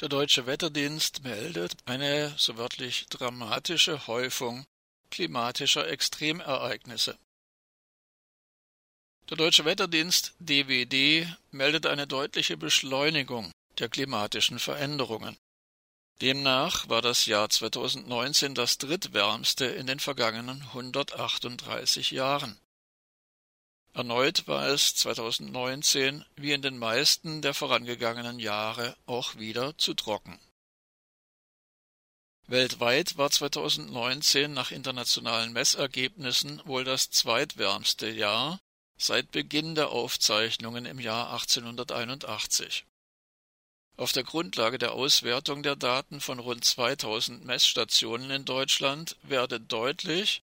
Der deutsche Wetterdienst meldet eine so wörtlich dramatische Häufung klimatischer Extremereignisse. Der deutsche Wetterdienst DWD meldet eine deutliche Beschleunigung der klimatischen Veränderungen. Demnach war das Jahr 2019 das drittwärmste in den vergangenen 138 Jahren. Erneut war es 2019 wie in den meisten der vorangegangenen Jahre auch wieder zu trocken. Weltweit war 2019 nach internationalen Messergebnissen wohl das zweitwärmste Jahr seit Beginn der Aufzeichnungen im Jahr 1881. Auf der Grundlage der Auswertung der Daten von rund 2000 Messstationen in Deutschland werde deutlich,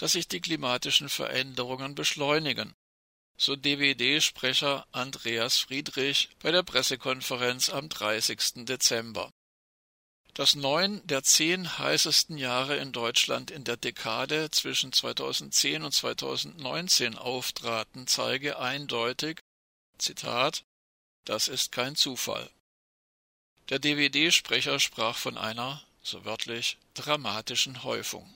dass sich die klimatischen Veränderungen beschleunigen, so DWD-Sprecher Andreas Friedrich bei der Pressekonferenz am 30. Dezember. Dass neun der zehn heißesten Jahre in Deutschland in der Dekade zwischen 2010 und 2019 auftraten, zeige eindeutig, Zitat, das ist kein Zufall. Der DWD-Sprecher sprach von einer, so wörtlich, dramatischen Häufung.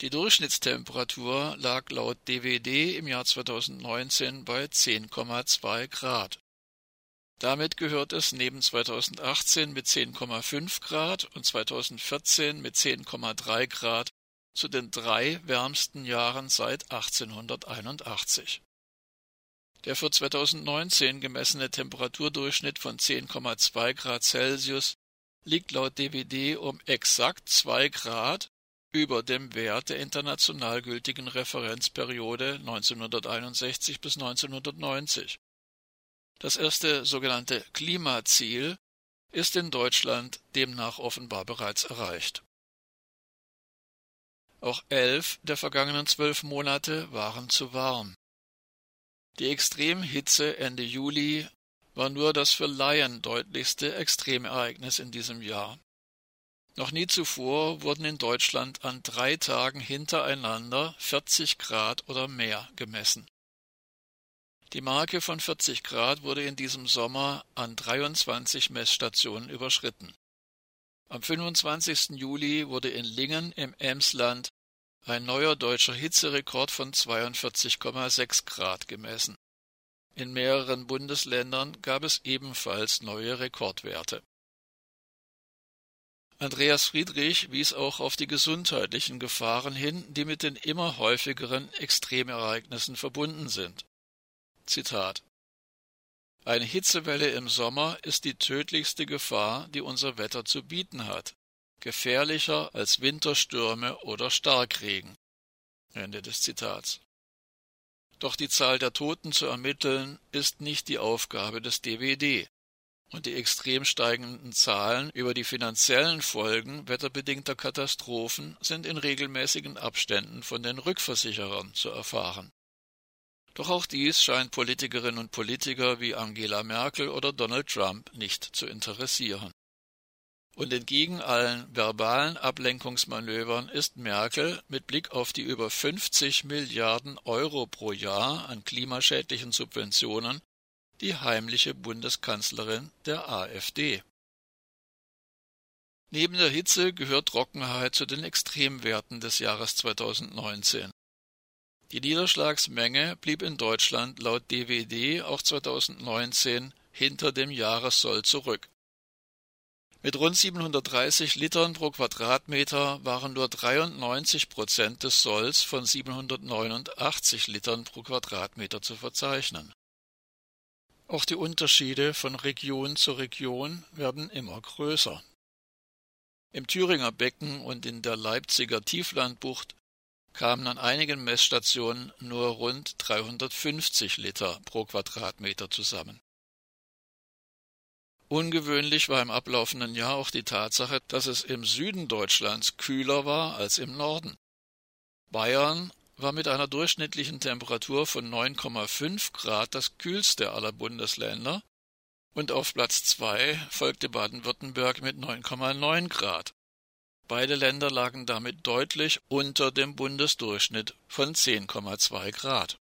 Die Durchschnittstemperatur lag laut DWD im Jahr 2019 bei 10,2 Grad. Damit gehört es neben 2018 mit 10,5 Grad und 2014 mit 10,3 Grad zu den drei wärmsten Jahren seit 1881. Der für 2019 gemessene Temperaturdurchschnitt von 10,2 Grad Celsius liegt laut DWD um exakt 2 Grad über dem Wert der international gültigen Referenzperiode 1961 bis 1990. Das erste sogenannte Klimaziel ist in Deutschland demnach offenbar bereits erreicht. Auch elf der vergangenen zwölf Monate waren zu warm. Die Extremhitze Ende Juli war nur das für Laien deutlichste Extremereignis in diesem Jahr. Noch nie zuvor wurden in Deutschland an drei Tagen hintereinander 40 Grad oder mehr gemessen. Die Marke von 40 Grad wurde in diesem Sommer an 23 Messstationen überschritten. Am 25. Juli wurde in Lingen im Emsland ein neuer deutscher Hitzerekord von 42,6 Grad gemessen. In mehreren Bundesländern gab es ebenfalls neue Rekordwerte. Andreas Friedrich wies auch auf die gesundheitlichen Gefahren hin, die mit den immer häufigeren Extremereignissen verbunden sind. Zitat Eine Hitzewelle im Sommer ist die tödlichste Gefahr, die unser Wetter zu bieten hat, gefährlicher als Winterstürme oder Starkregen. Ende des Zitats. Doch die Zahl der Toten zu ermitteln, ist nicht die Aufgabe des DWD und die extrem steigenden Zahlen über die finanziellen Folgen wetterbedingter Katastrophen sind in regelmäßigen Abständen von den Rückversicherern zu erfahren. Doch auch dies scheint Politikerinnen und Politiker wie Angela Merkel oder Donald Trump nicht zu interessieren. Und entgegen allen verbalen Ablenkungsmanövern ist Merkel mit Blick auf die über 50 Milliarden Euro pro Jahr an klimaschädlichen Subventionen die heimliche Bundeskanzlerin der AfD. Neben der Hitze gehört Trockenheit zu den Extremwerten des Jahres 2019. Die Niederschlagsmenge blieb in Deutschland laut DWD auch 2019 hinter dem Jahressoll zurück. Mit rund 730 Litern pro Quadratmeter waren nur 93 Prozent des Solls von 789 Litern pro Quadratmeter zu verzeichnen. Auch die Unterschiede von Region zu Region werden immer größer. Im Thüringer Becken und in der Leipziger Tieflandbucht kamen an einigen Messstationen nur rund 350 Liter pro Quadratmeter zusammen. Ungewöhnlich war im ablaufenden Jahr auch die Tatsache, dass es im Süden Deutschlands kühler war als im Norden. Bayern war mit einer durchschnittlichen Temperatur von 9,5 Grad das kühlste aller Bundesländer und auf Platz 2 folgte Baden-Württemberg mit 9,9 Grad. Beide Länder lagen damit deutlich unter dem Bundesdurchschnitt von 10,2 Grad.